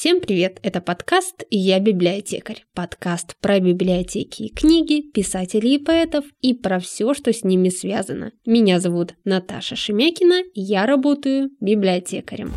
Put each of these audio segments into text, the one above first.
Всем привет! Это подкаст «Я библиотекарь». Подкаст про библиотеки и книги, писателей и поэтов и про все, что с ними связано. Меня зовут Наташа Шемякина, я работаю библиотекарем.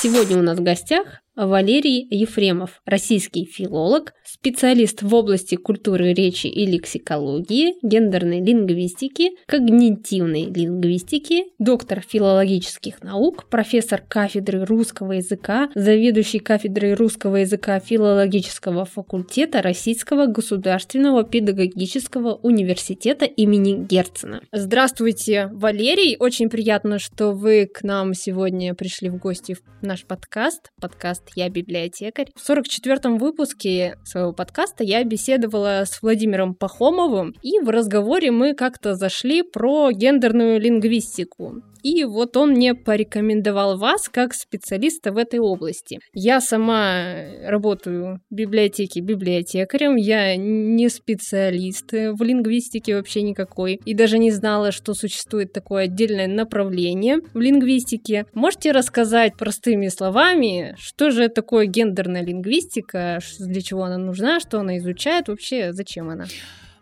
Сегодня у нас в гостях Валерий Ефремов, российский филолог, специалист в области культуры речи и лексикологии, гендерной лингвистики, когнитивной лингвистики, доктор филологических наук, профессор кафедры русского языка, заведующий кафедрой русского языка филологического факультета Российского государственного педагогического университета имени Герцена. Здравствуйте, Валерий! Очень приятно, что вы к нам сегодня пришли в гости в наш подкаст, подкаст «Я библиотекарь». В 44-м выпуске своего подкаста я беседовала с Владимиром Пахомовым, и в разговоре мы как-то зашли про гендерную лингвистику. И вот он мне порекомендовал вас как специалиста в этой области. Я сама работаю в библиотеке библиотекарем, я не специалист в лингвистике вообще никакой, и даже не знала, что существует такое отдельное направление в лингвистике. Можете рассказать простыми словами, что же такое гендерная лингвистика, для чего она нужна, что она изучает, вообще зачем она?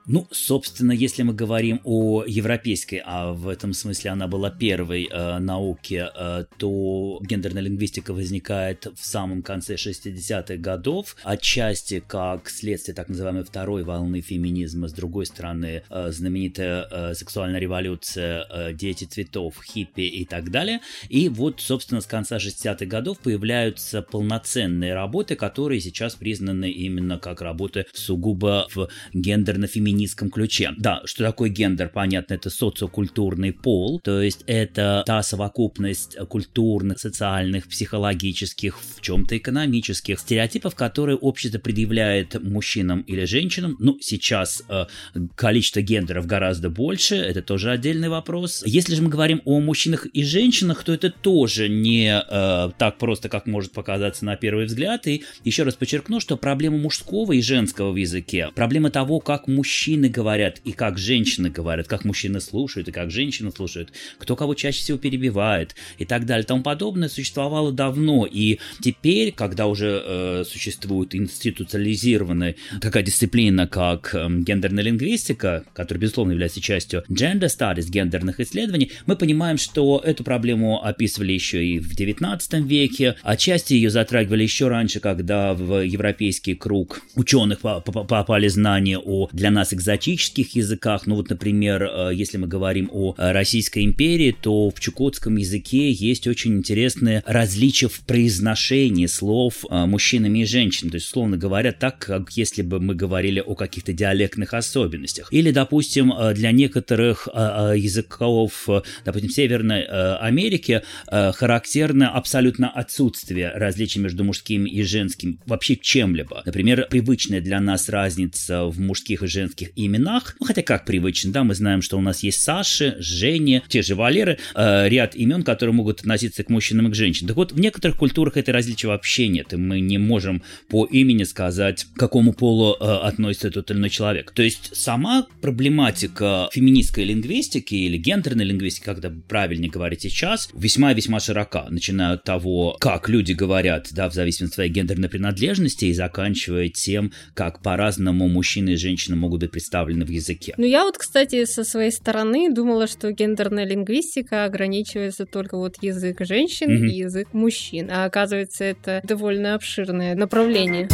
Ну, собственно, если мы говорим о европейской, а в этом смысле она была первой э, науки, э, то гендерная лингвистика возникает в самом конце 60-х годов, отчасти как следствие так называемой второй волны феминизма, с другой стороны, э, знаменитая э, сексуальная революция, э, дети цветов, хиппи и так далее. И вот, собственно, с конца 60-х годов появляются полноценные работы, которые сейчас признаны именно как работы сугубо в гендерно-феминизме феминистском ключе. Да, что такое гендер, понятно, это социокультурный пол, то есть это та совокупность культурных, социальных, психологических, в чем-то экономических стереотипов, которые общество предъявляет мужчинам или женщинам. Ну, сейчас э, количество гендеров гораздо больше, это тоже отдельный вопрос. Если же мы говорим о мужчинах и женщинах, то это тоже не э, так просто, как может показаться на первый взгляд. И еще раз подчеркну, что проблема мужского и женского в языке, проблема того, как мужчина мужчины говорят и как женщины говорят, как мужчины слушают и как женщины слушают, кто кого чаще всего перебивает и так далее, тому подобное существовало давно. И теперь, когда уже э, существует институциализированная такая дисциплина, как э, гендерная лингвистика, которая, безусловно, является частью gender studies, гендерных исследований, мы понимаем, что эту проблему описывали еще и в 19 веке, отчасти ее затрагивали еще раньше, когда в европейский круг ученых попали знания о для нас экзотических языках. Ну вот, например, э, если мы говорим о э, Российской империи, то в чукотском языке есть очень интересные различия в произношении слов э, мужчинами и женщинами. То есть, словно говоря, так, как если бы мы говорили о каких-то диалектных особенностях. Или, допустим, для некоторых языков, допустим, Северной Америки характерно абсолютно отсутствие различий между мужским и женским вообще чем-либо. Например, привычная для нас разница в мужских и женских женских именах. Ну, хотя как привычно, да, мы знаем, что у нас есть Саши, Женя, те же Валеры, э, ряд имен, которые могут относиться к мужчинам и к женщинам. Так вот, в некоторых культурах это различия вообще нет, и мы не можем по имени сказать, к какому полу э, относится тот или иной человек. То есть сама проблематика феминистской лингвистики или гендерной лингвистики, это правильнее говорить сейчас, весьма-весьма широка, начиная от того, как люди говорят, да, в зависимости от своей гендерной принадлежности, и заканчивая тем, как по-разному мужчины и женщины могут быть представлены в языке. Ну, я вот, кстати, со своей стороны думала, что гендерная лингвистика ограничивается только вот язык женщин mm-hmm. и язык мужчин, а оказывается, это довольно обширное направление.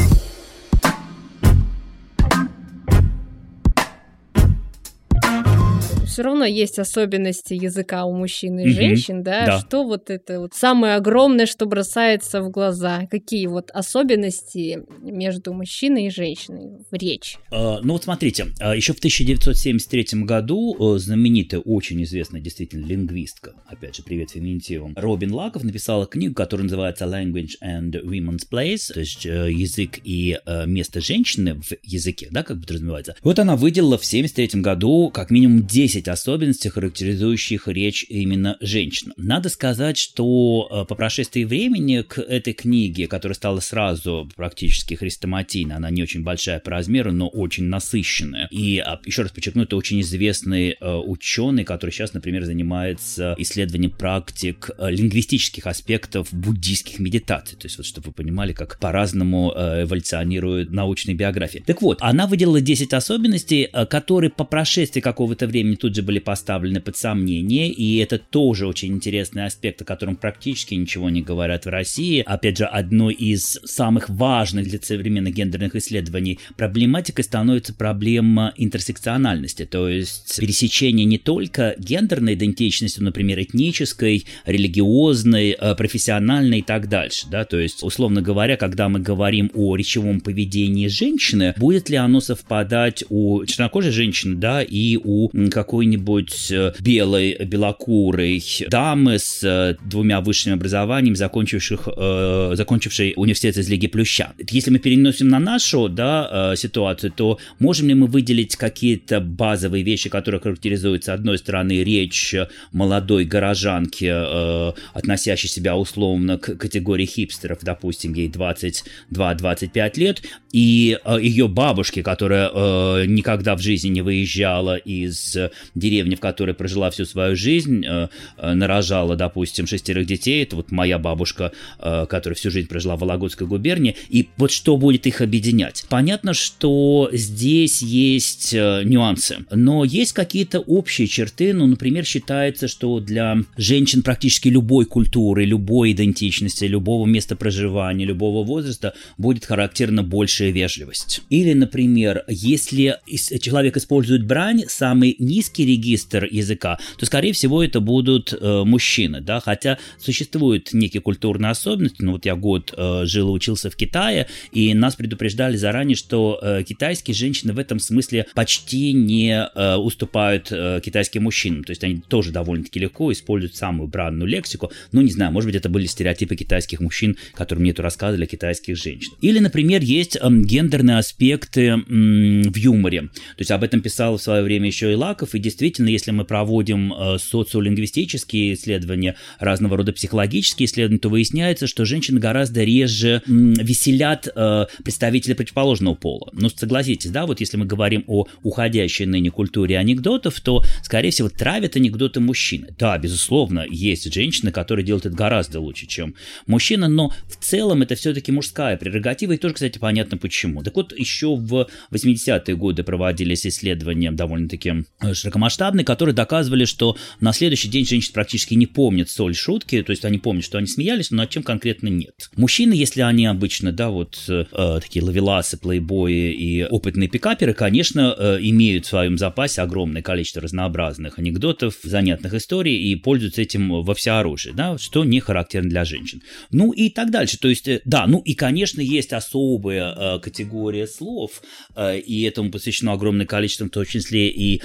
Все равно есть особенности языка у мужчин и женщин, да? да? Что вот это вот самое огромное, что бросается в глаза? Какие вот особенности между мужчиной и женщиной в речи? Uh, ну вот смотрите, uh, еще в 1973 году uh, знаменитая, очень известная действительно лингвистка, опять же, привет феминитивам, Робин Лаков написала книгу, которая называется Language and Women's Place, то есть э, язык и э, место женщины в языке, да, как бы подразумевается. Вот она выделила в 1973 году как минимум 10 особенностей, характеризующих речь именно женщин. Надо сказать, что э, по прошествии времени к этой книге, которая стала сразу практически хрестоматийной, она не очень большая по размеру, но очень насыщенная. И, а, еще раз подчеркну, это очень известный э, ученый, который сейчас, например, занимается исследованием практик э, лингвистических аспектов буддийских медитаций. То есть, вот чтобы вы понимали, как по-разному эволюционирует научная биография. Так вот, она выделила 10 особенностей, которые по прошествии какого-то времени тут же были поставлены под сомнение, и это тоже очень интересный аспект, о котором практически ничего не говорят в России. Опять же, одной из самых важных для современных гендерных исследований проблематикой становится проблема интерсекциональности, то есть пересечение не только гендерной идентичности, например, этнической, религиозной, э, профессиональной и так дальше, да, то есть, условно говоря, когда мы говорим о речевом поведении женщины, будет ли оно совпадать у чернокожей женщины, да, и у какой-нибудь э, белой, белокурой дамы с э, двумя высшими образованиями, закончивших, э, закончившей университет из Лиги Плюща. Если мы переносим на нашу да, э, ситуацию, то можем ли мы выделить какие-то базовые вещи, которые характеризуют, с одной стороны, речь молодой горожанки, э, относящей себя условно к категории хипстеров, допустим, ей 22-25 лет, и э, ее бабушки, которая э, никогда в жизни не выезжала из деревни, в которой прожила всю свою жизнь, э, э, нарожала, допустим, шестерых детей, это вот моя бабушка, э, которая всю жизнь прожила в Вологодской губернии, и вот что будет их объединять? Понятно, что здесь есть нюансы, но есть какие-то общие черты, ну, например, считается, что для женщин практически любой культуры, любой идентичности, любого места проживания, любого возраста будет характерна большая вежливость. Или, например, если человек использует брань, самый низкий регистр языка, то, скорее всего, это будут э, мужчины, да, хотя существуют некие культурные особенности, ну вот я год э, жил и учился в Китае, и нас предупреждали заранее, что э, китайские женщины в этом смысле почти не э, уступают э, китайским мужчинам, то есть они тоже довольно-таки легко используют самую бранную лексику, ну не знаю, может быть это были стереотипы китайских мужчин, которые мне тут рассказывали китайских женщинах. Или, например, есть э, гендерные аспекты э, в юморе, то есть об этом писал в свое время еще и Лаков, и действительно, если мы проводим э, социолингвистические исследования, разного рода психологические исследования, то выясняется, что женщины гораздо реже веселят э, представителей противоположного пола. Ну, согласитесь, да, вот если мы говорим о уходящей ныне культуре анекдотов, то, скорее всего, травят анекдоты мужчины. Да, безусловно, есть женщины, которые делают это гораздо лучше, чем мужчина, но в целом это все-таки мужская прерогатива, и тоже, кстати, понятно почему. Так вот, еще в 80-е годы проводились исследования довольно-таки э, широкомасштабные, которые доказывали, что на следующий день женщины практически не помнят соль шутки, то есть они помнят, что они смеялись, но над чем конкретно нет. Мужчины, если они обычно, да, вот э, такие лавеласы, плейбои и опытные пикаперы, конечно, э, имеют в своем запасе огромное количество разнообразных анекдотов, занятных историй и пользуются этим во всеоружии, да, что не характерно для женщин. Ну и так дальше, то есть, э, да, ну и, конечно, есть особая э, категория слов, э, и этому посвящено огромное количество, в том числе и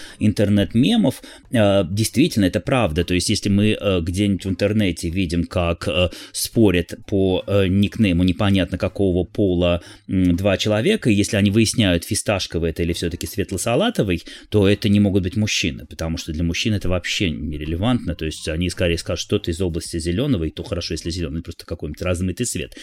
интернет-мемов, э, действительно, это правда. То есть, если мы э, где-нибудь в интернете видим, как э, спорят по никнейму непонятно какого пола два человека, и если они выясняют, фисташковый это или все-таки светло-салатовый, то это не могут быть мужчины, потому что для мужчин это вообще нерелевантно. То есть, они скорее скажут что-то из области зеленого, и то хорошо, если зеленый, просто какой-нибудь размытый цвет.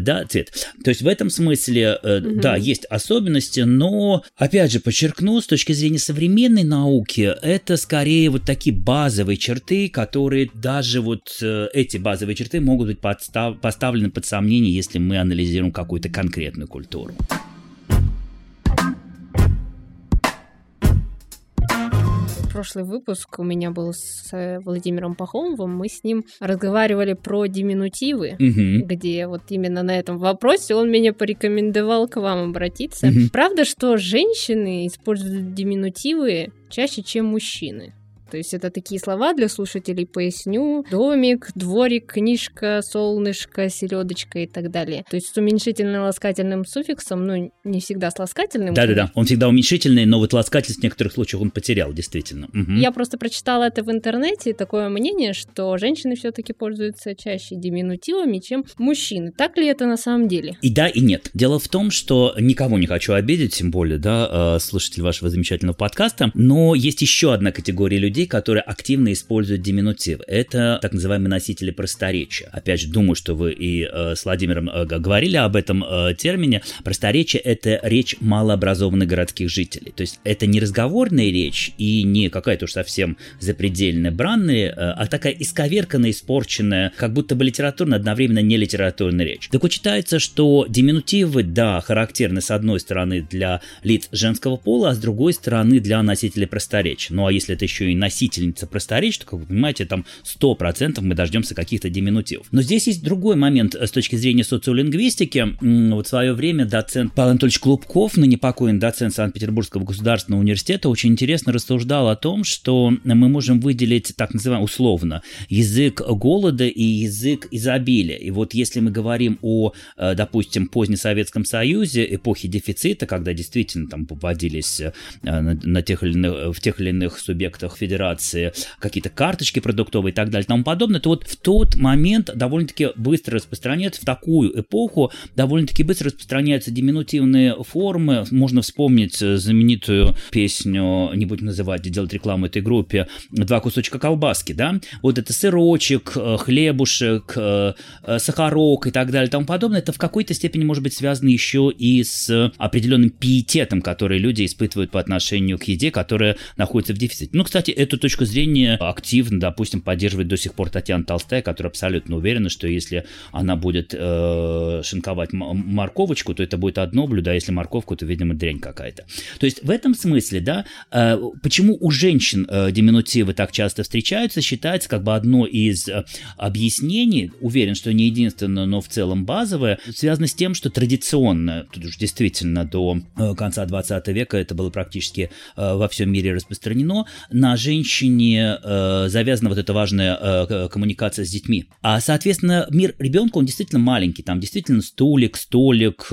Да, цвет. То есть, в этом смысле, да, есть особенности, но, опять же, подчеркну, с точки зрения современной науки, это скорее вот такие базовые черты, которые даже вот э, эти базовые черты могут быть подстав, поставлены под сомнение, если мы анализируем какую-то конкретную культуру. Прошлый выпуск у меня был с э, Владимиром Пахомовым, мы с ним разговаривали про диминутивы, угу. где вот именно на этом вопросе он меня порекомендовал к вам обратиться. Угу. Правда, что женщины используют диминутивы чаще, чем мужчины? То есть это такие слова для слушателей, поясню. Домик, дворик, книжка, солнышко, селедочка и так далее. То есть с уменьшительно-ласкательным суффиксом, ну, не всегда с ласкательным. Да-да-да, он всегда уменьшительный, но вот ласкательность в некоторых случаях он потерял, действительно. Угу. Я просто прочитала это в интернете, такое мнение, что женщины все-таки пользуются чаще диминутивами, чем мужчины. Так ли это на самом деле? И да, и нет. Дело в том, что никого не хочу обидеть, тем более, да, э, слушатель вашего замечательного подкаста, но есть еще одна категория людей, которые активно используют диминутив. Это так называемые носители просторечия. Опять же, думаю, что вы и э, с Владимиром э, говорили об этом э, термине. Просторечие — это речь малообразованных городских жителей. То есть это не разговорная речь и не какая-то уж совсем запредельная бранная, э, а такая исковерканная, испорченная, как будто бы литературная, одновременно не литературная речь. Так вот считается, что диминутивы, да, характерны с одной стороны для лиц женского пола, а с другой стороны для носителей просторечия. Ну а если это еще и носительница просторечия, то, как вы понимаете, там 100% мы дождемся каких-то диминутивов. Но здесь есть другой момент с точки зрения социолингвистики. Вот в свое время доцент Павел Анатольевич Клубков, ныне покойный доцент Санкт-Петербургского государственного университета, очень интересно рассуждал о том, что мы можем выделить так называемый условно язык голода и язык изобилия. И вот если мы говорим о, э, допустим, позднесоветском Союзе, эпохи дефицита, когда действительно там вводились э, на, на тех или иных, в тех или иных субъектах федерации какие-то карточки продуктовые и так далее и тому подобное, то вот в тот момент довольно-таки быстро распространяется, в такую эпоху довольно-таки быстро распространяются диминутивные формы. Можно вспомнить э, знаменитую песню, не будем называть, делать рекламу этой группе, «Два кусочка колбаски», да? Вот это сырочек, э, хлебушек, сахарок и так далее и тому подобное, это в какой-то степени может быть связано еще и с определенным пиететом, который люди испытывают по отношению к еде, которая находится в дефиците. Ну, кстати, эту точку зрения активно, допустим, поддерживает до сих пор Татьяна Толстая, которая абсолютно уверена, что если она будет э, шинковать морковочку, то это будет одно блюдо, а если морковку, то, видимо, дрянь какая-то. То есть в этом смысле, да, э, почему у женщин э, диминутивы так часто встречаются, считается как бы одно из э, объяснений, уверен, что не единственное, но в целом базовое, связано с тем, что традиционно, тут уж действительно до э, конца 20 века это было практически э, во всем мире распространено, на женщине э, завязана вот эта важная коммуникация с детьми. А, соответственно, мир ребенка, он действительно маленький, там действительно стулик, столик,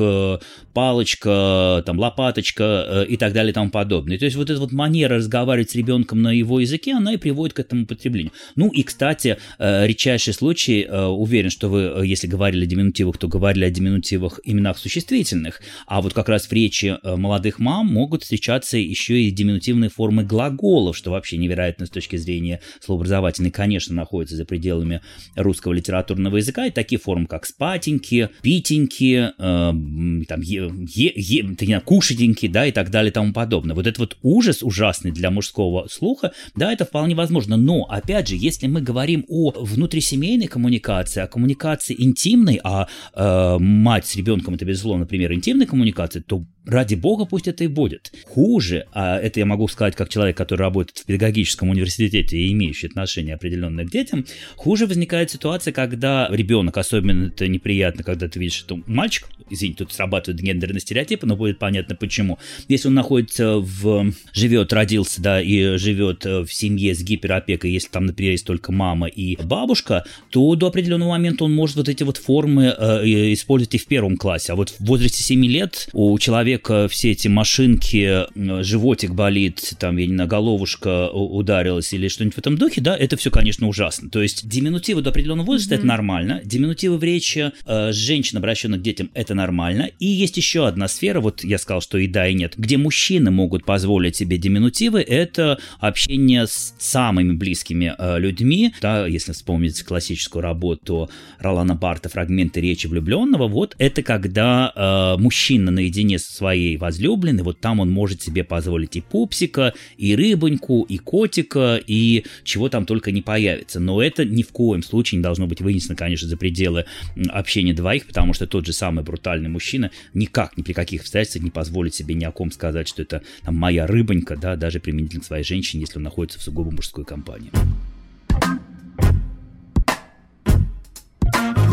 палочка, там лопаточка и так далее и тому подобное. То есть вот эта вот манера разговаривать с ребенком на его языке, она и приводит к этому потреблению. Ну и, кстати, редчайший случай, уверен, что вы, если говорили о диминутивах, то говорили о диминутивах именах существительных, а вот как раз в речи молодых мам могут встречаться еще и диминутивные формы глаголов, что вообще невероятно с точки зрения словообразовательной, конечно, находится за пределами русского литературного языка, и такие формы, как спатеньки, питеньки, э, там, е, е, е, кушатеньки, да, и так далее и тому подобное. Вот этот вот ужас ужасный для мужского слуха, да, это вполне возможно, но, опять же, если мы говорим о внутрисемейной коммуникации, о коммуникации интимной, а э, мать с ребенком это, безусловно, например, интимной коммуникации, то ради бога пусть это и будет. Хуже, а это я могу сказать как человек, который работает в педагогическом университете и имеющий отношение определенное к детям, хуже возникает ситуация, когда ребенок, особенно это неприятно, когда ты видишь, что мальчик, извините, тут срабатывают гендерные стереотипы, но будет понятно почему. Если он находится в, живет, родился, да, и живет в семье с гиперопекой, если там, например, есть только мама и бабушка, то до определенного момента он может вот эти вот формы э, использовать и в первом классе. А вот в возрасте 7 лет у человека человека все эти машинки, животик болит, там, я не знаю, головушка ударилась или что-нибудь в этом духе, да, это все, конечно, ужасно. То есть диминутивы до определенного возраста mm-hmm. это нормально, диминутивы в речи э, женщин, обращенных к детям, это нормально. И есть еще одна сфера, вот я сказал, что и да, и нет, где мужчины могут позволить себе диминутивы, это общение с самыми близкими э, людьми, да, если вспомнить классическую работу Ролана Барта «Фрагменты речи влюбленного», вот это когда э, мужчина наедине с своей возлюбленной, вот там он может себе позволить и пупсика, и рыбоньку, и котика, и чего там только не появится. Но это ни в коем случае не должно быть вынесено, конечно, за пределы общения двоих, потому что тот же самый брутальный мужчина никак, ни при каких обстоятельствах не позволит себе ни о ком сказать, что это там моя рыбонька, да, даже применительно к своей женщине, если он находится в сугубо мужской компании.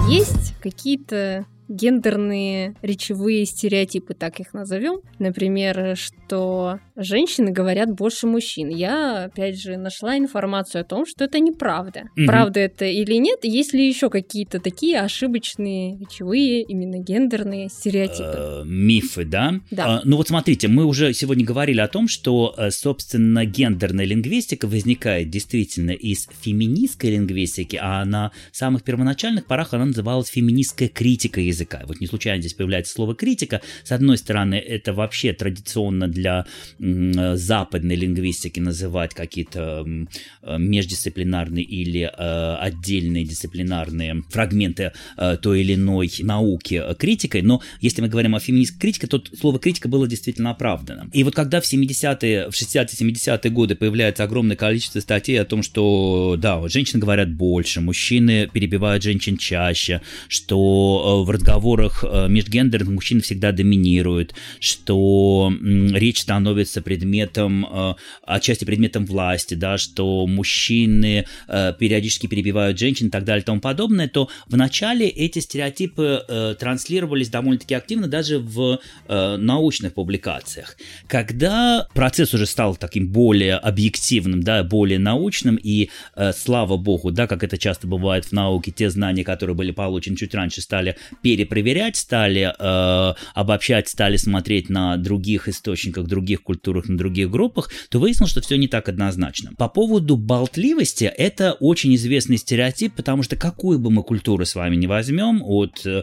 Есть какие-то гендерные речевые стереотипы, так их назовем. Например, что женщины говорят больше мужчин. Я, опять же, нашла информацию о том, что это неправда. Угу. Правда это или нет? Есть ли еще какие-то такие ошибочные речевые, именно гендерные стереотипы? Э, мифы, да? Да. А, ну вот смотрите, мы уже сегодня говорили о том, что, э, собственно, гендерная лингвистика возникает действительно из феминистской лингвистики, а на самых первоначальных порах она называлась феминистская критика языка. Вот не случайно здесь появляется слово критика. С одной стороны, это вообще традиционно для западной лингвистики называть какие-то э, междисциплинарные или э, отдельные дисциплинарные фрагменты э, той или иной науки критикой, но если мы говорим о феминистской критике, то слово критика было действительно оправдано. И вот когда в 70-е, в 60-70-е годы появляется огромное количество статей о том, что, да, женщины говорят больше, мужчины перебивают женщин чаще, что в разговорах межгендерных мужчины всегда доминируют, что речь становится предметом, э, отчасти предметом власти, да, что мужчины э, периодически перебивают женщин и так далее и тому подобное, то вначале эти стереотипы э, транслировались довольно-таки активно даже в научных публикациях. Когда процесс уже стал таким более объективным, да, более научным, и слава богу, да, как это часто бывает в науке, те знания, которые были получены чуть раньше, стали перепроверять, стали э, обобщать, стали смотреть на других источниках, других культурах, на других группах, то выяснилось, что все не так однозначно. По поводу болтливости, это очень известный стереотип, потому что какую бы мы культуру с вами не возьмем, от э,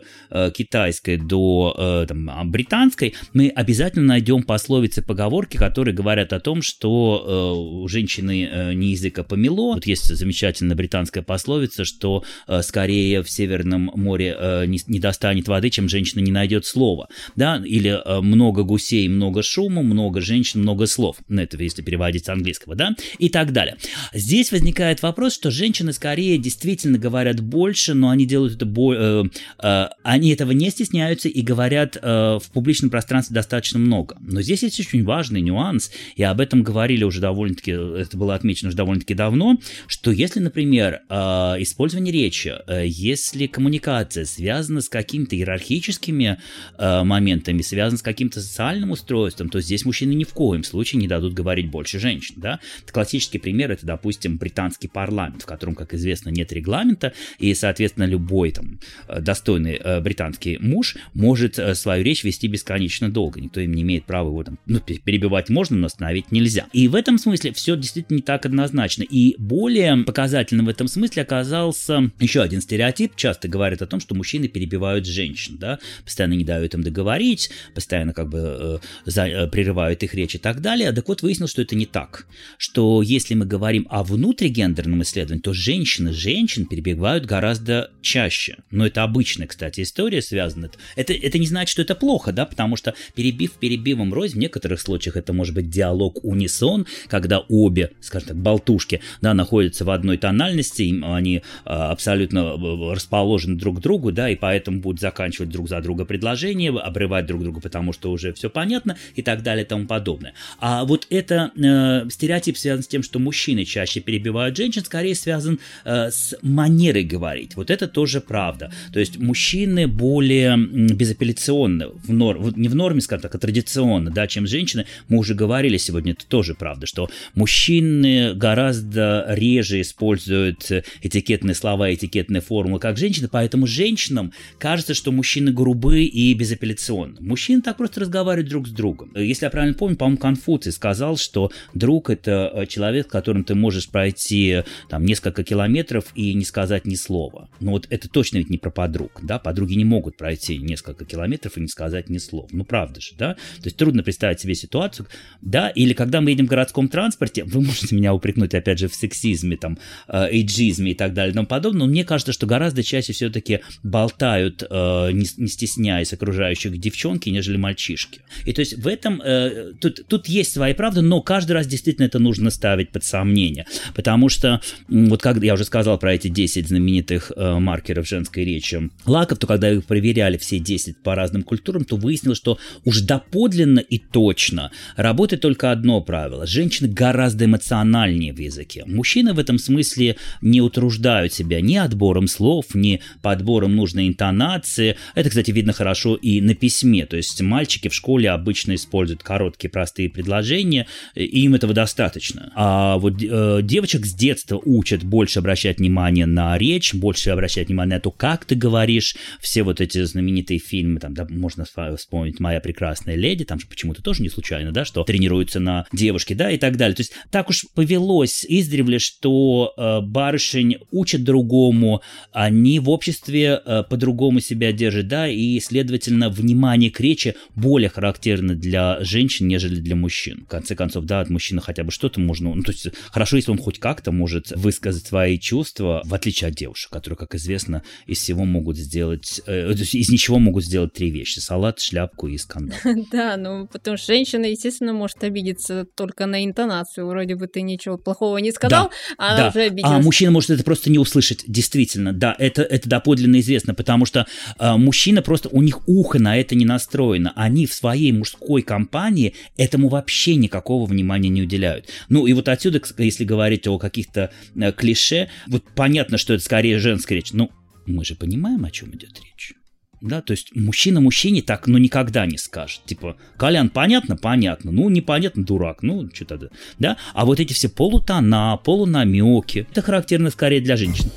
китайской до э, там, а, британской, мы обязательно найдем пословицы, поговорки, которые говорят о том, что э, у женщины э, не языка помело. Вот есть замечательная британская пословица, что э, скорее в Северном море э, не, не достанет воды, чем женщина не найдет слова. Да? Или э, много гусей, много шума, много женщин, много слов. Ну, это если переводить с английского, да? И так далее. Здесь возникает вопрос, что женщины скорее действительно говорят больше, но они делают это бо... э, э, они этого не стесняются и говорят э, в публичном пространстве достаточно много. Но здесь есть очень важный нюанс, и об этом говорили уже довольно-таки, это было отмечено уже довольно-таки давно, что если, например, э, использование речи, э, если коммуникация связана с какими-то иерархическими э, моментами, связана с каким-то социальным устройством, то здесь мужчины ни в коем случае не дадут говорить больше женщин. Да? Классический пример это, допустим, британский парламент, в котором, как известно, нет регламента, и, соответственно, любой там э, достойный э, британский муж может э, свою речь вести бесконечно долго. Никто им не имеет права его там, ну, перебивать можно, но остановить нельзя. И в этом смысле все действительно не так однозначно. И более показательным в этом смысле оказался еще один стереотип. Часто говорят о том, что мужчины перебивают женщин, да, постоянно не дают им договорить, постоянно как бы э, за, э, прерывают их речь и так далее. Так вот, выяснилось, что это не так. Что если мы говорим о внутригендерном исследовании, то женщины женщин перебивают гораздо чаще. Но это обычная, кстати, история связана. Это, это не значит, что это плохо, да, потому что перебив перебивом рознь, в некоторых случаях это может быть диалог унисон, когда обе, скажем так, болтушки, да, находятся в одной тональности, они а, абсолютно э, расположены друг к другу, да, и поэтому будут заканчивать друг за друга предложения, обрывать друг друга, потому что уже все понятно и так далее и тому подобное. А вот это э, стереотип связан с тем, что мужчины чаще перебивают женщин, скорее связан э, с манерой говорить. Вот это тоже правда. То есть мужчины более безапелляционны, в норм, не в норме, скажем так, а традиционно, да, чем женщины. Мы уже говорили сегодня, это тоже правда, что мужчины гораздо реже используют этикетные слова, этикетные формулы, как женщины, поэтому женщинам кажется, что мужчины грубые и безапелляционны. Мужчины так просто разговаривают друг с другом. Если я правильно помню, по-моему, Конфуций сказал, что друг это э, человек, с которым ты можешь пройти там несколько километров и не сказать ни слова. Но вот это точно ведь не про подруг, да, подруги не могут пройти несколько километров и не сказать ни слова. Ну, правда же, да? То есть трудно представить себе ситуацию, да, или когда мы едем в городском транспорте, вы можете меня упрекнуть, опять же, в сексизме, там, э, эйджизме и так далее и тому подобное, но мне кажется, что гораздо чаще все-таки болтают, э, не, не стесняясь окружающих девчонки, нежели мальчишки. И то есть в этом, э, тут, тут есть своя правда, но каждый раз действительно это нужно ставить под сомнение, потому что, вот как я уже сказал про эти 10 знаменитых э, маркеров женской речи лаков, то когда их проверяли все 10 по разным культурам, то выяснилось, что уж доподлинно и точно работает только одно правило. Женщины гораздо эмоциональнее в языке. Мужчины в этом смысле не утруждают себя ни отбором слов, ни подбором нужной интонации, интонации. Это, кстати, видно хорошо и на письме. То есть мальчики в школе обычно используют короткие простые предложения, и им этого достаточно. А вот э, девочек с детства учат больше обращать внимание на речь, больше обращать внимание на то, как ты говоришь. Все вот эти знаменитые фильмы, там, да, можно вспомнить «Моя прекрасная леди», там же почему-то тоже не случайно, да, что тренируются на девушке, да, и так далее. То есть так уж повелось издревле, что э, барышень учат другому, они в обществе э, по-другому себя держат, да, и, следовательно, внимание к речи более характерно для женщин, нежели для мужчин. В конце концов, да, от мужчины хотя бы что-то можно, ну, то есть хорошо, если он хоть как-то может высказать свои чувства, в отличие от девушек, которые, как известно, из всего могут сделать, э, из ничего могут сделать три вещи. Салат, шляпку и скандал. Да, ну, потому что женщина, естественно, может обидеться только на интонацию. Вроде бы ты ничего плохого не сказал, а она уже обиделась. А мужчина может это просто не услышать, действительно. Да, это, это доподлинно известно, потому что э, мужчина просто, у них ухо на это не настроено. Они в своей мужской компании этому вообще никакого внимания не уделяют. Ну и вот отсюда, если говорить о каких-то э, клише, вот понятно, что это скорее женская речь. Ну, мы же понимаем, о чем идет речь. Да, то есть мужчина мужчине так, ну, никогда не скажет. Типа, Колян, понятно? Понятно. Ну, непонятно, дурак. Ну, что тогда. Да? А вот эти все полутона, полунамеки, это характерно скорее для женщин.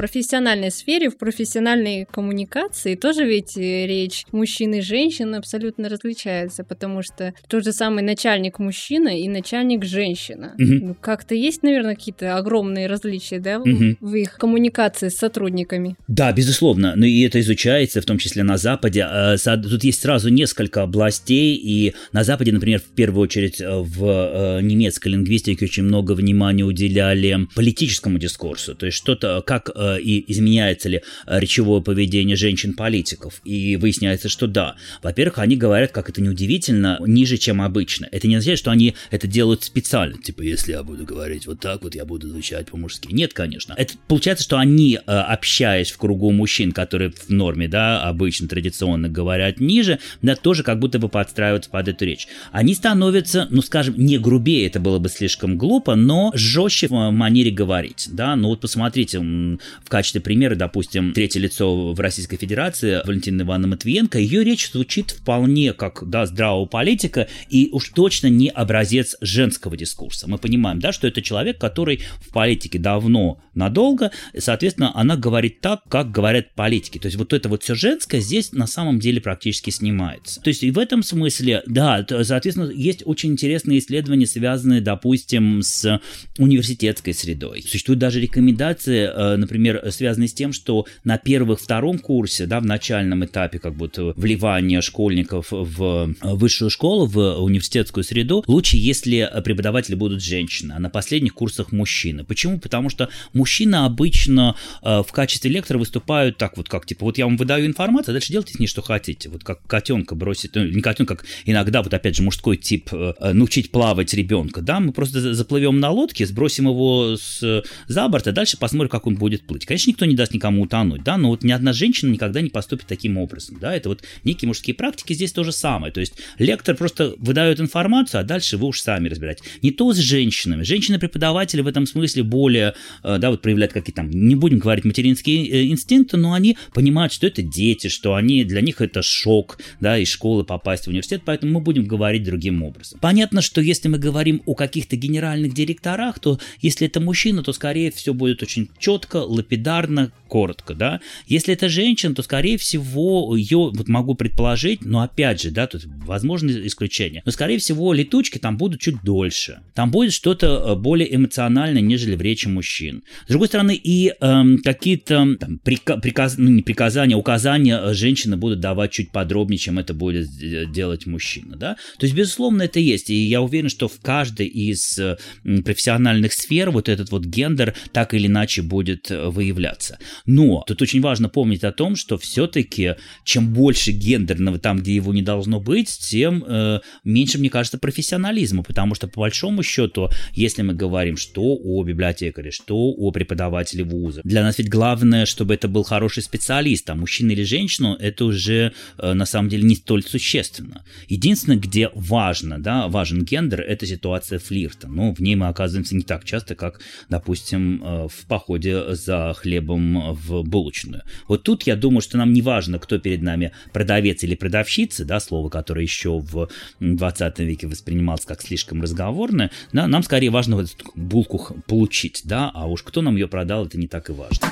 Профессиональной сфере, в профессиональной коммуникации тоже ведь э, речь мужчин и женщин абсолютно различается, потому что тот же самый начальник мужчина и начальник женщина. Угу. Ну, как-то есть, наверное, какие-то огромные различия, да, угу. в их коммуникации с сотрудниками. Да, безусловно. Ну и это изучается, в том числе на Западе. А, тут есть сразу несколько областей, и на Западе, например, в первую очередь э, в э, немецкой лингвистике очень много внимания уделяли политическому дискурсу, то есть что-то, как и изменяется ли э, речевое поведение женщин-политиков. И выясняется, что да. Во-первых, они говорят, как это неудивительно, ниже, чем обычно. Это не означает, что они это делают специально. Типа, если я буду говорить вот так вот, я буду звучать по-мужски. Нет, конечно. Это получается, что они, э, общаясь в кругу мужчин, которые в норме, да, обычно традиционно говорят ниже, да, тоже как будто бы подстраиваются под эту речь. Они становятся, ну, скажем, не грубее, это было бы слишком глупо, но жестче в манере говорить, да. Ну вот посмотрите, в качестве примера, допустим, третье лицо в Российской Федерации, Валентина Ивановна Матвиенко, ее речь звучит вполне как, да, здравого политика и уж точно не образец женского дискурса. Мы понимаем, да, что это человек, который в политике давно, надолго, и, соответственно, она говорит так, как говорят политики. То есть вот это вот все женское здесь на самом деле практически снимается. То есть и в этом смысле, да, соответственно, есть очень интересные исследования, связанные, допустим, с университетской средой. Существуют даже рекомендации, э, например, связанные с тем, что на первых-втором курсе, да, в начальном этапе как будто вливания школьников в высшую школу, в университетскую среду, лучше, если преподаватели будут женщины, а на последних курсах мужчины. Почему? Потому что мужчины обычно э, в качестве лектора выступают так вот, как типа, вот я вам выдаю информацию, а дальше делайте с ней что хотите. Вот как котенка бросить, ну, не котенка, как иногда, вот опять же, мужской тип, э, научить плавать ребенка, да, мы просто заплывем на лодке, сбросим его с, за борт, а дальше посмотрим, как он будет плыть. Конечно, никто не даст никому утонуть, да, но вот ни одна женщина никогда не поступит таким образом, да, это вот некие мужские практики здесь то же самое, то есть лектор просто выдает информацию, а дальше вы уж сами разбираете. Не то с женщинами, женщины-преподаватели в этом смысле более, э, да, вот проявляют какие-то там, не будем говорить материнские э, инстинкты, но они понимают, что это дети, что они, для них это шок, да, из школы попасть в университет, поэтому мы будем говорить другим образом. Понятно, что если мы говорим о каких-то генеральных директорах, то если это мужчина, то скорее все будет очень четко, лапидарно, коротко, да. Если это женщина, то, скорее всего, ее, вот могу предположить, но опять же, да, тут возможно исключение, но, скорее всего, летучки там будут чуть дольше. Там будет что-то э, более эмоциональное, нежели в речи мужчин. С другой стороны, и эм, какие-то там, прика- приказ, ну, не приказания, указания э, женщины будут давать чуть подробнее, чем это будет делать мужчина, да. То есть, безусловно, это есть, и я уверен, что в каждой из профессиональных сфер вот этот вот гендер так или иначе будет в выявляться. Но тут очень важно помнить о том, что все-таки чем больше гендерного там, где его не должно быть, тем э, меньше, мне кажется, профессионализма, потому что по большому счету, если мы говорим, что о библиотекаре, что о преподавателе вуза, для нас ведь главное, чтобы это был хороший специалист, а мужчина или женщину, это уже э, на самом деле не столь существенно. Единственное, где важно, да, важен гендер, это ситуация флирта. Но в ней мы оказываемся не так часто, как, допустим, э, в походе за хлебом в булочную. Вот тут я думаю, что нам не важно, кто перед нами продавец или продавщица, да, слово, которое еще в 20 веке воспринималось как слишком разговорное, да, нам скорее важно вот эту булку получить, да, а уж кто нам ее продал, это не так и важно.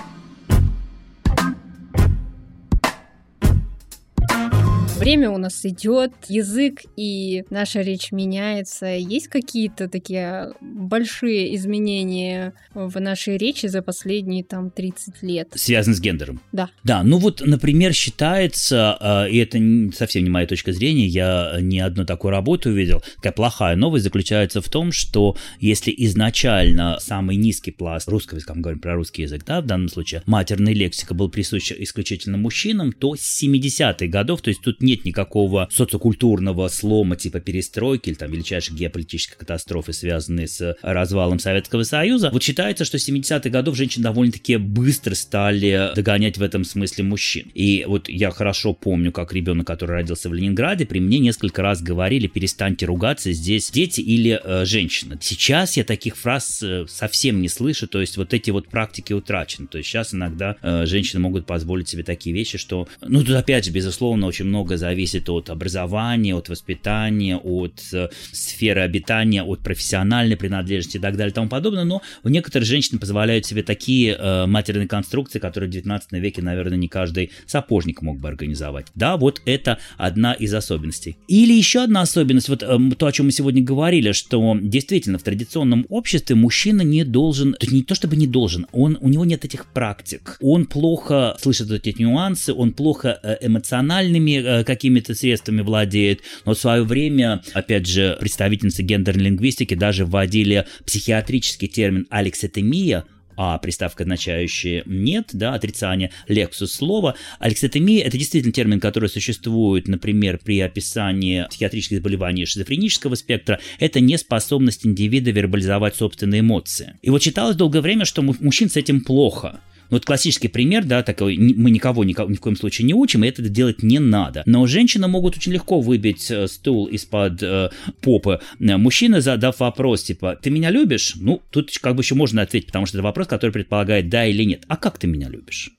Время у нас идет, язык и наша речь меняется. Есть какие-то такие большие изменения в нашей речи за последние там 30 лет? Связаны с гендером? Да. Да, ну вот, например, считается, а, и это совсем не моя точка зрения, я ни одну такую работу увидел, такая плохая новость заключается в том, что если изначально самый низкий пласт русского языка, мы говорим про русский язык, да, в данном случае, матерная лексика был присущ исключительно мужчинам, то с 70-х годов, то есть тут нет никакого социокультурного слома типа перестройки или там величайшей геополитической катастрофы, связанной с развалом Советского Союза. Вот считается, что с 70-х годов женщины довольно-таки быстро стали догонять в этом смысле мужчин. И вот я хорошо помню, как ребенок, который родился в Ленинграде, при мне несколько раз говорили, перестаньте ругаться, здесь дети или э, женщины. Сейчас я таких фраз э, совсем не слышу, то есть вот эти вот практики утрачены. То есть сейчас иногда э, женщины могут позволить себе такие вещи, что, ну тут опять же, безусловно, очень много зависит от образования, от воспитания, от э, сферы обитания, от профессиональной принадлежности и так далее и тому подобное, но у некоторых женщин позволяют себе такие э, матерные конструкции, которые в 19 веке, наверное, не каждый сапожник мог бы организовать. Да, вот это одна из особенностей. Или еще одна особенность, вот э, то, о чем мы сегодня говорили, что действительно в традиционном обществе мужчина не должен, то не то чтобы не должен, он, у него нет этих практик, он плохо слышит эти нюансы, он плохо э, эмоциональными э, какими-то средствами владеет. Но в свое время, опять же, представительницы гендерной лингвистики даже вводили психиатрический термин алекситемия, а приставка, означающая «нет», да, отрицание, лексус слова. Алекситемия – это действительно термин, который существует, например, при описании психиатрических заболеваний шизофренического спектра. Это неспособность индивида вербализовать собственные эмоции. И вот считалось долгое время, что мужчин с этим плохо. Ну, вот классический пример, да, такой, мы никого ни, ни в коем случае не учим, и это делать не надо. Но женщины могут очень легко выбить э, стул из-под э, попы. Мужчина, задав вопрос, типа, ты меня любишь? Ну, тут как бы еще можно ответить, потому что это вопрос, который предполагает да или нет. А как ты меня любишь?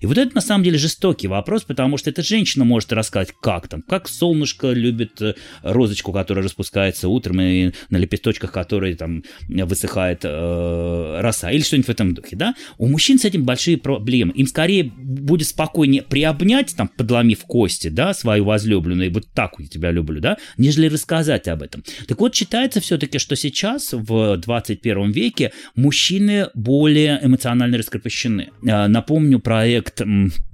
И вот это на самом деле жестокий вопрос, потому что эта женщина может рассказать, как там, как солнышко любит э, розочку, которая распускается утром, и на лепесточках которой там высыхает э, роса, или что-нибудь в этом духе, да? У мужчин с этим большие проблемы. Им скорее будет спокойнее приобнять, там, подломив кости, да, свою возлюбленную, и вот так я тебя люблю, да, нежели рассказать об этом. Так вот, считается все-таки, что сейчас, в 21 веке, мужчины более эмоционально раскрепощены. Э, напомню проект проект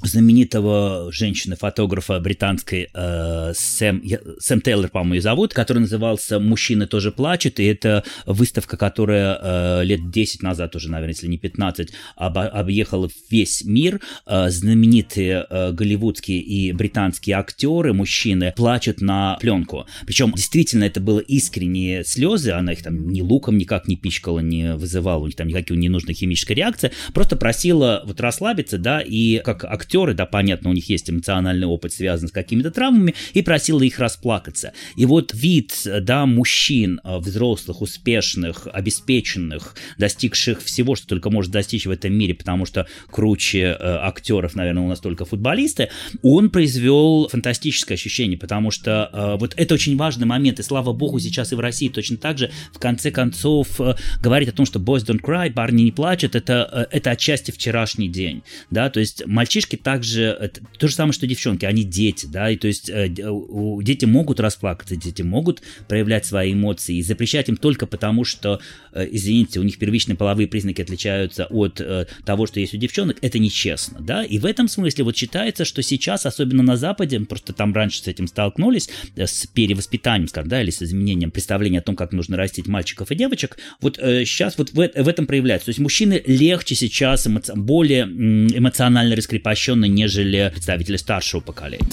знаменитого женщины-фотографа британской э, Сэм, Сэм Тейлор, по-моему, ее зовут, который назывался «Мужчины тоже плачут», и это выставка, которая э, лет 10 назад уже, наверное, если не 15, об, объехала весь мир. Э, знаменитые э, голливудские и британские актеры, мужчины, плачут на пленку. Причем действительно это было искренние слезы, она их там ни луком никак не пичкала, не вызывала у них там никаких ненужных химической реакции, просто просила вот расслабиться, да, и как актеры, да, понятно, у них есть эмоциональный опыт, связанный с какими-то травмами, и просила их расплакаться. И вот вид, да, мужчин, э, взрослых, успешных, обеспеченных, достигших всего, что только может достичь в этом мире, потому что круче э, актеров, наверное, у нас только футболисты, он произвел фантастическое ощущение, потому что э, вот это очень важный момент, и слава богу, сейчас и в России точно так же, в конце концов, говорить о том, что boys don't cry, парни не плачут, это, это отчасти вчерашний день, да, то есть мальчишки также, то же самое, что девчонки, они дети, да, и то есть дети могут расплакаться, дети могут проявлять свои эмоции, и запрещать им только потому, что, извините, у них первичные половые признаки отличаются от того, что есть у девчонок, это нечестно, да, и в этом смысле вот считается, что сейчас, особенно на Западе, просто там раньше с этим столкнулись, с перевоспитанием, скажем, да, или с изменением представления о том, как нужно растить мальчиков и девочек, вот э, сейчас вот в, в этом проявляется. То есть мужчины легче сейчас, эмо, более эмоционально раскрепощены, нежели представители старшего поколения.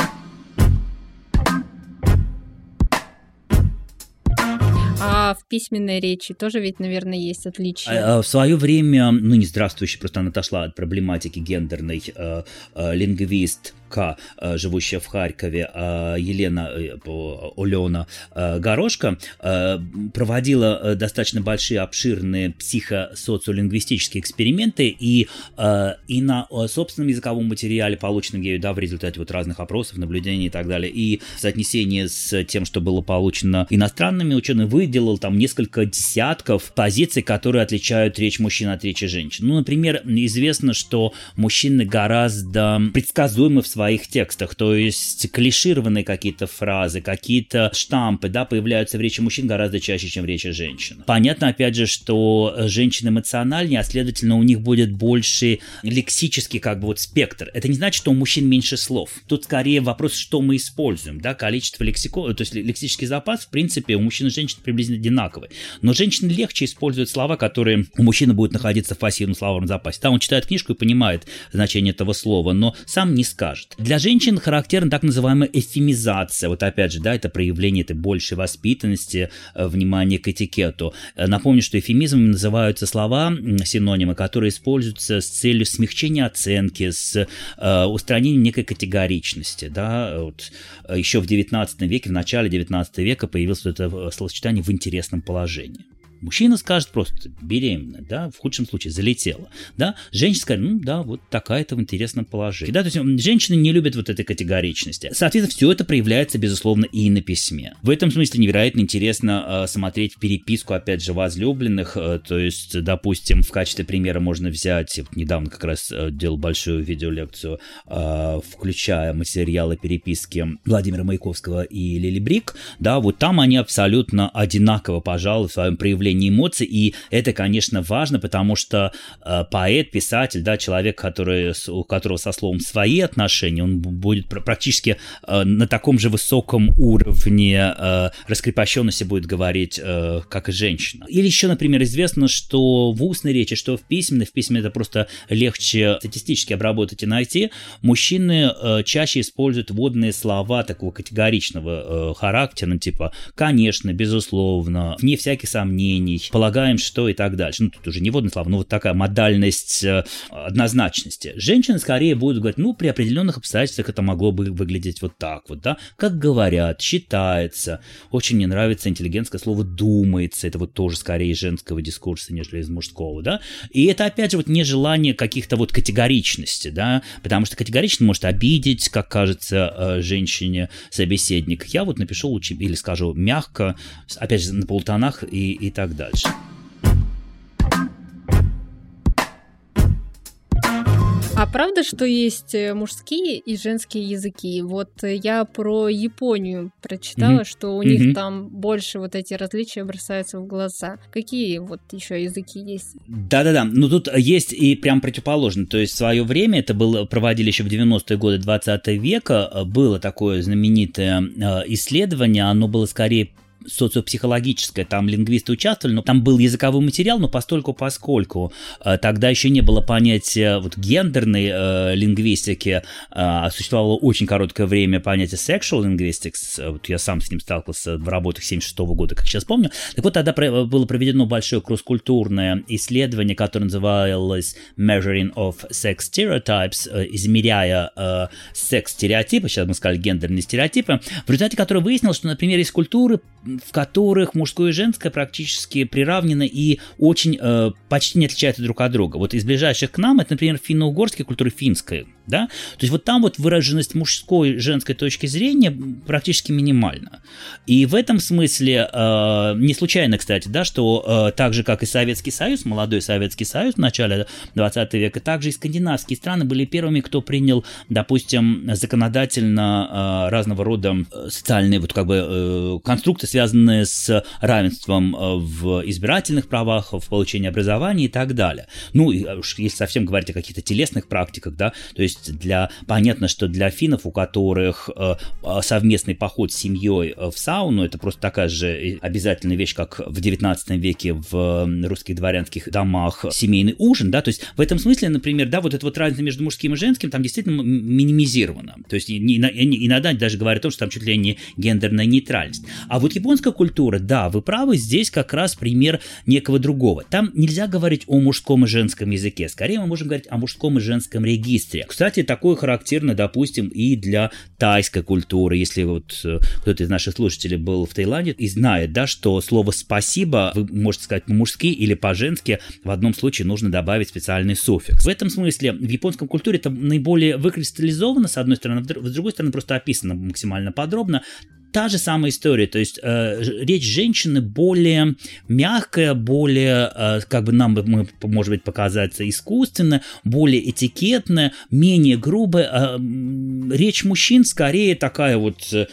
А в письменной речи тоже ведь, наверное, есть отличия. А, а, в свое время, ну не здравствующий, просто она отошла от проблематики гендерной, э, э, лингвист К, э, живущая в Харькове, э, Елена э, Олена э, Горошко, проводила достаточно большие, обширные психосоциолингвистические эксперименты и, и на собственном языковом материале, полученном ею да, в результате вот разных опросов, наблюдений и так далее, и в соотнесении с тем, что было получено иностранными учеными, выделил там несколько десятков позиций, которые отличают речь мужчин от речи женщин. Ну, например, известно, что мужчины гораздо предсказуемы в своих текстах, то есть клишированные какие-то фразы, какие-то штампы, да, появляются в речи мужчин гораздо чаще, чем в речи женщин. Понятно, опять же, что женщины эмоциональнее, а следовательно, у них будет больше лексический как бы вот спектр. Это не значит, что у мужчин меньше слов. Тут скорее вопрос, что мы используем, да, количество лексико, то есть лексический запас, в принципе, у мужчин и женщин приблизительно одинаковые. Но женщины легче используют слова, которые у мужчины будут находиться в пассивном словарном запасе. Там он читает книжку и понимает значение этого слова, но сам не скажет. Для женщин характерна так называемая эфемизация. Вот опять же, да, это проявление этой большей воспитанности, э, внимания к этикету. Э, напомню, что эфемизмами называются слова, синонимы, которые используются с целью смягчения оценки, с э, устранением некой категоричности. Да? Вот, еще в 19 веке, в начале 19 века появилось это словосочетание в интересном положении. Мужчина скажет просто беременна, да, в худшем случае залетела, да. Женщина скажет, ну да, вот такая-то в интересном положении. Да, то есть женщины не любят вот этой категоричности. Соответственно, все это проявляется, безусловно, и на письме. В этом смысле невероятно интересно э, смотреть переписку, опять же, возлюбленных. Э, то есть, допустим, в качестве примера можно взять, вот недавно как раз э, делал большую видеолекцию, э, включая материалы переписки Владимира Маяковского и Лили Брик, да, вот там они абсолютно одинаково, пожалуй, в своем проявлении проявление эмоций, и это, конечно, важно, потому что э, поэт, писатель, да, человек, который, у которого со словом свои отношения, он будет практически э, на таком же высоком уровне э, раскрепощенности будет говорить, э, как и женщина. Или еще, например, известно, что в устной речи, что в письменной, в письме это просто легче статистически обработать и найти, мужчины э, чаще используют водные слова такого категоричного э, характера, ну, типа «конечно», «безусловно», «вне всяких сомнений», мнений, полагаем, что и так дальше. Ну, тут уже не водные слова, но вот такая модальность э, однозначности. Женщины скорее будут говорить, ну, при определенных обстоятельствах это могло бы выглядеть вот так вот, да, как говорят, считается. Очень мне нравится интеллигентское слово «думается», это вот тоже скорее женского дискурса, нежели из мужского, да, и это, опять же, вот нежелание каких-то вот категоричности, да, потому что категорично может обидеть, как кажется э, женщине собеседник. Я вот напишу лучше, или скажу мягко, опять же, на полутонах и, и так так дальше. А правда, что есть э, мужские и женские языки? Вот э, я про Японию прочитала, mm-hmm. что у mm-hmm. них там больше вот эти различия бросаются в глаза. Какие вот еще языки есть? Да-да-да, ну тут есть и прям противоположно. То есть в свое время, это было, проводили еще в 90-е годы 20 века, э, было такое знаменитое исследование, оно было скорее социопсихологическое, там лингвисты участвовали, но там был языковой материал, но постольку поскольку э, тогда еще не было понятия вот гендерной э, лингвистики, э, существовало очень короткое время понятие sexual linguistics, вот я сам с ним сталкивался в работах 76 -го года, как сейчас помню, так вот тогда было проведено большое кросс-культурное исследование, которое называлось Measuring of Sex Stereotypes, э, измеряя э, секс-стереотипы, сейчас мы сказали гендерные стереотипы, в результате которого выяснилось, что, например, из культуры в которых мужское и женское практически приравнены и очень э, почти не отличаются друг от друга. Вот из ближайших к нам это, например, финно-угорская культура финская Да? То есть вот там вот выраженность мужской и женской точки зрения практически минимальна. И в этом смысле э, не случайно, кстати, да, что э, так же, как и Советский Союз, молодой Советский Союз в начале 20 века, также и скандинавские страны были первыми, кто принял, допустим, законодательно э, разного рода э, социальные вот как бы э, конструкты, связанные с равенством э, в избирательных правах, в получении образования и так далее. Ну, и уж если совсем говорить о каких-то телесных практиках, да, то есть есть для понятно, что для финнов, у которых э, а, совместный поход с семьей э, в сауну, это просто такая же обязательная вещь, как в 19 веке в русских дворянских домах семейный ужин, да, то есть в этом смысле, например, да, вот эта вот разница между мужским и женским там действительно минимизирована, то есть иногда даже говорят о том, что там чуть ли не гендерная нейтральность. А вот японская культура, да, вы правы, здесь как раз пример некого другого. Там нельзя говорить о мужском и женском языке, скорее мы можем говорить о мужском и женском регистре. Кстати, такое характерно, допустим, и для тайской культуры. Если вот э, кто-то из наших слушателей был в Таиланде и знает, да, что слово «спасибо» вы можете сказать по-мужски или по-женски, в одном случае нужно добавить специальный суффикс. В этом смысле в японском культуре это наиболее выкристаллизовано, с одной стороны, с другой стороны, просто описано максимально подробно та же самая история, то есть э, речь женщины более мягкая, более, э, как бы нам, мы, может быть, показаться искусственно, более этикетная, менее грубая. Э, речь мужчин скорее такая вот э,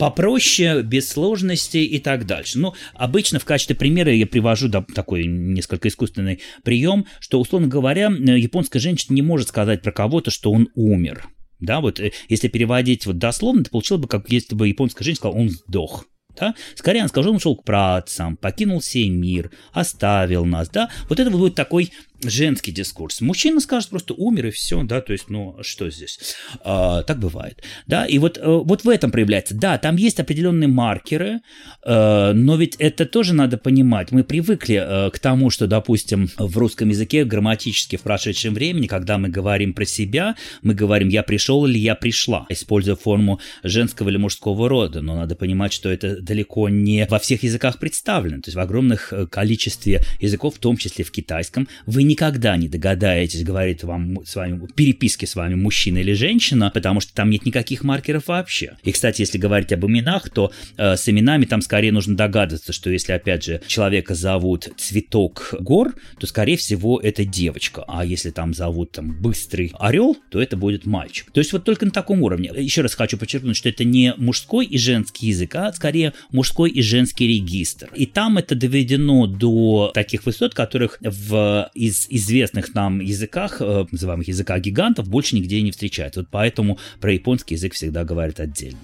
попроще, без сложностей и так дальше. Но обычно в качестве примера я привожу да, такой несколько искусственный прием, что, условно говоря, японская женщина не может сказать про кого-то, что он умер. Да, вот э, если переводить вот дословно, то получилось бы, как если бы японская женщина сказала, он сдох. Да? Скорее он сказал, он ушел к працам, покинул сей мир, оставил нас, да. Вот это будет такой женский дискурс. Мужчина скажет просто умер и все, да, то есть, ну, что здесь? А, так бывает, да, и вот, э, вот в этом проявляется. Да, там есть определенные маркеры, э, но ведь это тоже надо понимать. Мы привыкли э, к тому, что, допустим, в русском языке грамматически в прошедшем времени, когда мы говорим про себя, мы говорим «я пришел» или «я пришла», используя форму женского или мужского рода, но надо понимать, что это далеко не во всех языках представлено, то есть в огромных количестве языков, в том числе в китайском, вы никогда не догадаетесь, говорит вам с вами переписки с вами мужчина или женщина, потому что там нет никаких маркеров вообще. И, кстати, если говорить об именах, то э, с именами там скорее нужно догадываться, что если, опять же, человека зовут Цветок Гор, то, скорее всего, это девочка. А если там зовут там Быстрый Орел, то это будет мальчик. То есть вот только на таком уровне. Еще раз хочу подчеркнуть, что это не мужской и женский язык, а скорее мужской и женский регистр. И там это доведено до таких высот, которых в, из известных нам языках, э, называемых языках гигантов, больше нигде не встречается. Вот поэтому про японский язык всегда говорят отдельно.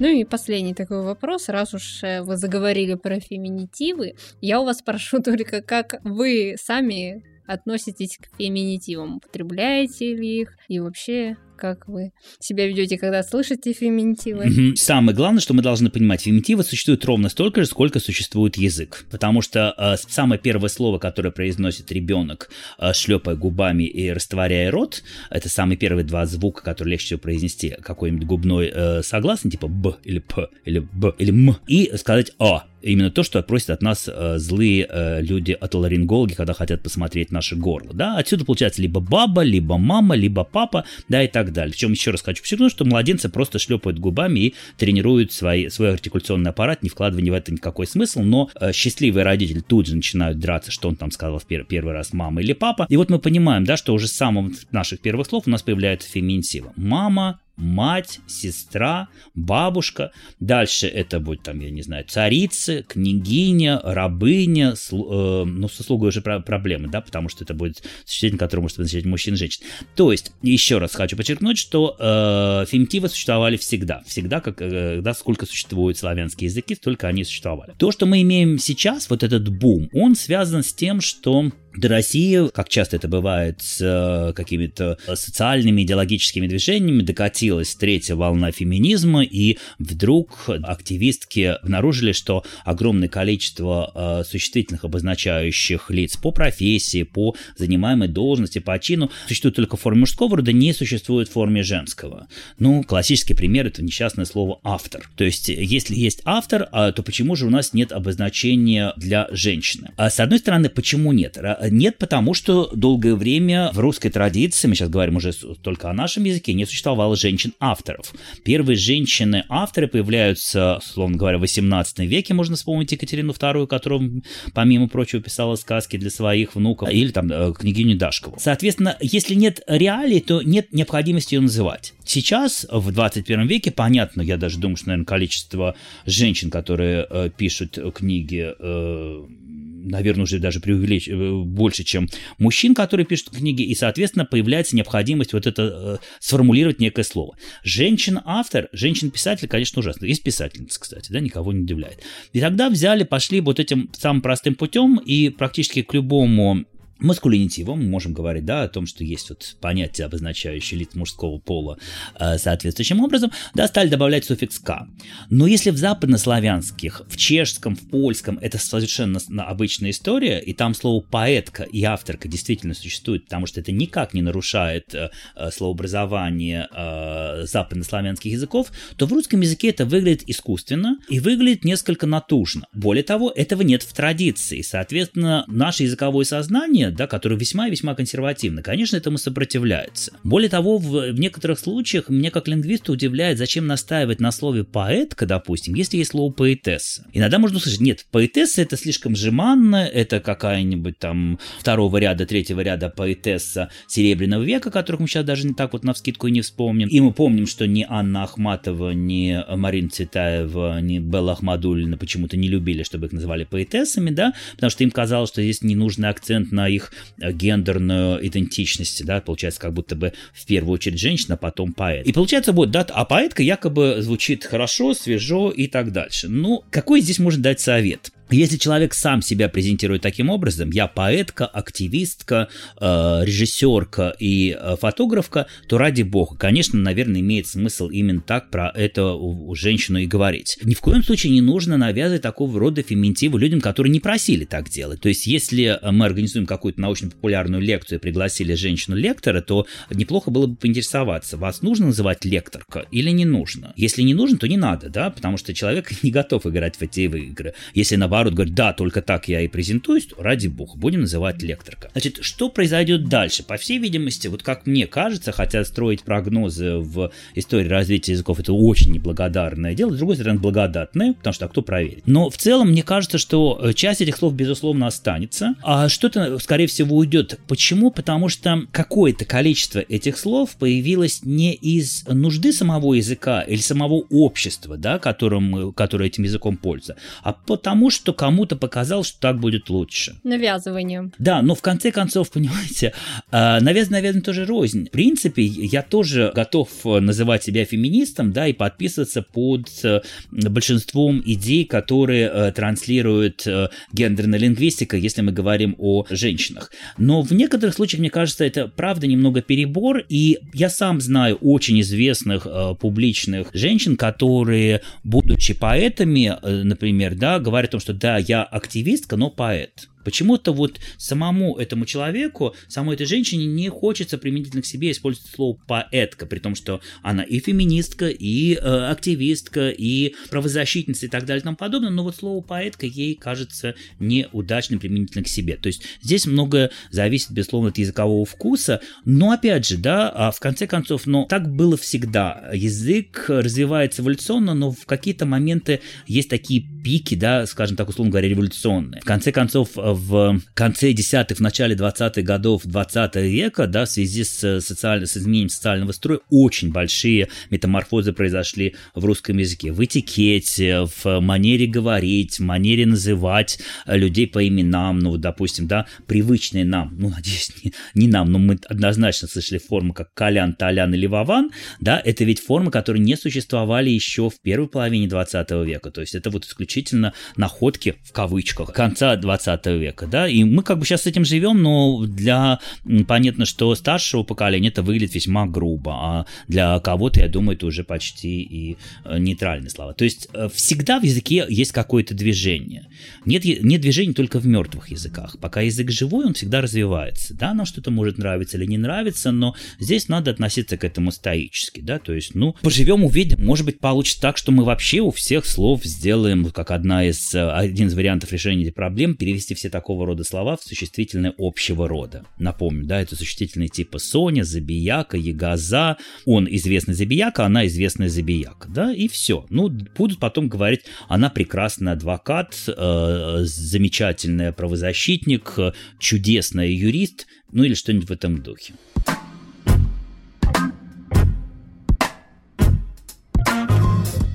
Ну и последний такой вопрос, раз уж э, вы заговорили про феминитивы, я у вас спрошу только, как вы сами относитесь к феминитивам, употребляете ли их и вообще как вы себя ведете, когда слышите феминитивы. Самое главное, что мы должны понимать, феминитивы существуют ровно столько же, сколько существует язык. Потому что э, самое первое слово, которое произносит ребенок, э, шлепая губами и растворяя рот, это самые первые два звука, которые легче всего произнести. Какой-нибудь губной э, согласный, типа б или п, или б, или м, и сказать а именно то, что просят от нас э, злые э, люди, отоларингологи, когда хотят посмотреть наше горло. Да? Отсюда получается либо баба, либо мама, либо папа, да, и так далее. Причем еще раз хочу подчеркнуть, что младенцы просто шлепают губами и тренируют свои, свой артикуляционный аппарат, не вкладывая в это никакой смысл, но э, счастливые родители тут же начинают драться, что он там сказал в пер- первый раз, мама или папа. И вот мы понимаем, да, что уже с самых наших первых слов у нас появляется феминитива. Мама, мать, сестра, бабушка. Дальше это будет там, я не знаю, царица, княгиня, рабыня, слу, э, ну, со слугой уже про- проблемы, да, потому что это будет существительное, которое может означать мужчин и женщин. То есть, еще раз хочу подчеркнуть, что э, фемтивы существовали всегда. Всегда, как, э, да, сколько существуют славянские языки, столько они существовали. То, что мы имеем сейчас, вот этот бум, он связан с тем, что до России, как часто это бывает с э, какими-то социальными идеологическими движениями, докатилась третья волна феминизма, и вдруг активистки обнаружили, что огромное количество э, существительных обозначающих лиц по профессии, по занимаемой должности, по чину существует только в форме мужского рода, не существует в форме женского. Ну, классический пример – это несчастное слово «автор». То есть, если есть автор, а, то почему же у нас нет обозначения для женщины? А с одной стороны, почему нет? Нет, потому что долгое время в русской традиции, мы сейчас говорим уже только о нашем языке, не существовало женщин-авторов. Первые женщины-авторы появляются, словно говоря, в 18 веке, можно вспомнить Екатерину II, которая, помимо прочего, писала сказки для своих внуков, или там э, княгиню Дашкову. Соответственно, если нет реалий, то нет необходимости ее называть. Сейчас, в 21 веке, понятно, я даже думаю, что, наверное, количество женщин, которые э, пишут книги, э, наверное, уже даже преувелич... Э, больше, чем мужчин, которые пишут книги, и, соответственно, появляется необходимость вот это э, сформулировать некое слово. Женщина-автор, женщина-писатель, конечно, ужасно. Есть писательница, кстати, да, никого не удивляет. И тогда взяли, пошли вот этим самым простым путем, и практически к любому маскулинитивом мы можем говорить, да, о том, что есть вот понятие, обозначающее лиц мужского пола э, соответствующим образом, да, стали добавлять суффикс «к». Но если в западнославянских, в чешском, в польском это совершенно обычная история, и там слово «поэтка» и «авторка» действительно существует, потому что это никак не нарушает э, э, словообразование э, западнославянских языков, то в русском языке это выглядит искусственно и выглядит несколько натужно. Более того, этого нет в традиции. Соответственно, наше языковое сознание да, которые весьма и весьма консервативны, конечно, этому сопротивляются. Более того, в, в некоторых случаях мне как лингвиста удивляет, зачем настаивать на слове поэтка, допустим, если есть слово поэтесса. Иногда можно услышать, нет, поэтесса это слишком жеманно, это какая-нибудь там второго ряда, третьего ряда поэтесса Серебряного века, которых мы сейчас даже не так вот на вскидку и не вспомним. И мы помним, что ни Анна Ахматова, ни Марина Цветаева, ни Белла Ахмадулина почему-то не любили, чтобы их называли поэтессами, да, потому что им казалось, что здесь ненужный акцент на их их э, гендерную идентичность, да, получается, как будто бы в первую очередь женщина, а потом поэт. И получается будет, да, а поэтка якобы звучит хорошо, свежо и так дальше. Ну, какой здесь можно дать совет? Если человек сам себя презентирует таким образом, я поэтка, активистка, э, режиссерка и э, фотографка, то ради бога, конечно, наверное, имеет смысл именно так про эту женщину и говорить. Ни в коем случае не нужно навязывать такого рода феминитивы людям, которые не просили так делать. То есть, если мы организуем какую-то научно-популярную лекцию и пригласили женщину-лектора, то неплохо было бы поинтересоваться, вас нужно называть лекторка или не нужно? Если не нужно, то не надо, да, потому что человек не готов играть в эти игры. Если наоборот наоборот говорит, да, только так я и презентуюсь, ради бога, будем называть лекторка. Значит, что произойдет дальше? По всей видимости, вот как мне кажется, хотя строить прогнозы в истории развития языков это очень неблагодарное дело, с другой стороны, благодатное, потому что а кто проверит. Но в целом, мне кажется, что э, часть этих слов, безусловно, останется, а что-то, скорее всего, уйдет. Почему? Потому что какое-то количество этих слов появилось не из нужды самого языка или самого общества, да, которым, которое этим языком пользуется, а потому что что кому-то показал, что так будет лучше. Навязывание. Да, но в конце концов, понимаете, а, навязано, наверное, тоже рознь. В принципе, я тоже готов называть себя феминистом, да, и подписываться под э, большинством идей, которые э, транслирует э, гендерная лингвистика, если мы говорим о женщинах. Но в некоторых случаях, мне кажется, это правда немного перебор, и я сам знаю очень известных публичных женщин, которые, будучи поэтами, например, да, говорят о том, что да, я активистка, но поэт. Почему-то вот самому этому человеку, самой этой женщине не хочется применительно к себе использовать слово поэтка, при том, что она и феминистка, и э, активистка, и правозащитница и так далее и тому подобное, но вот слово поэтка ей кажется неудачным применительно к себе. То есть здесь многое зависит, безусловно, от языкового вкуса, но опять же, да, а в конце концов, но так было всегда. Язык развивается эволюционно, но в какие-то моменты есть такие пики, да, скажем так, условно говоря, революционные. В конце концов, в конце десятых, в начале 20-х годов 20 века, да, в связи с, социально, с изменением социального строя, очень большие метаморфозы произошли в русском языке. В этикете, в манере говорить, в манере называть людей по именам, ну, допустим, да, привычные нам, ну, надеюсь, не, не нам, но мы однозначно слышали формы, как Колян, Толян или Вован, да, это ведь формы, которые не существовали еще в первой половине 20 века, то есть это вот исключительно находки, в кавычках, конца 20 человека, да, и мы как бы сейчас с этим живем, но для, понятно, что старшего поколения это выглядит весьма грубо, а для кого-то, я думаю, это уже почти и э, нейтральные слова. То есть э, всегда в языке есть какое-то движение. Нет, нет движения только в мертвых языках. Пока язык живой, он всегда развивается, да, нам что-то может нравиться или не нравится, но здесь надо относиться к этому стоически, да, то есть, ну, поживем, увидим, может быть, получится так, что мы вообще у всех слов сделаем, как одна из, э, один из вариантов решения этих проблем, перевести все такого рода слова в существительное общего рода. Напомню, да, это существительные типа Соня, Забияка, Ягоза, он известный Забияка, она известная Забияка, да, и все. Ну, будут потом говорить, она прекрасный адвокат, э, замечательный правозащитник, чудесный юрист, ну или что-нибудь в этом духе.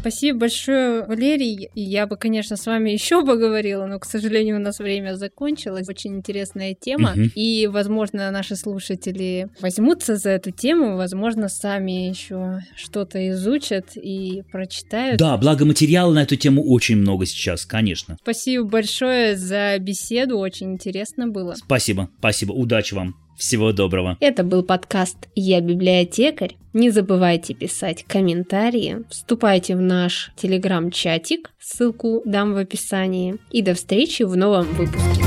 Спасибо большое, Валерий. Я бы, конечно, с вами еще поговорила, но, к сожалению, у нас время закончилось. Очень интересная тема. Угу. И, возможно, наши слушатели возьмутся за эту тему, возможно, сами еще что-то изучат и прочитают. Да, благо материала на эту тему очень много сейчас, конечно. Спасибо большое за беседу, очень интересно было. Спасибо, спасибо, удачи вам. Всего доброго. Это был подкаст «Я библиотекарь». Не забывайте писать комментарии, вступайте в наш телеграм-чатик, ссылку дам в описании. И до встречи в новом выпуске.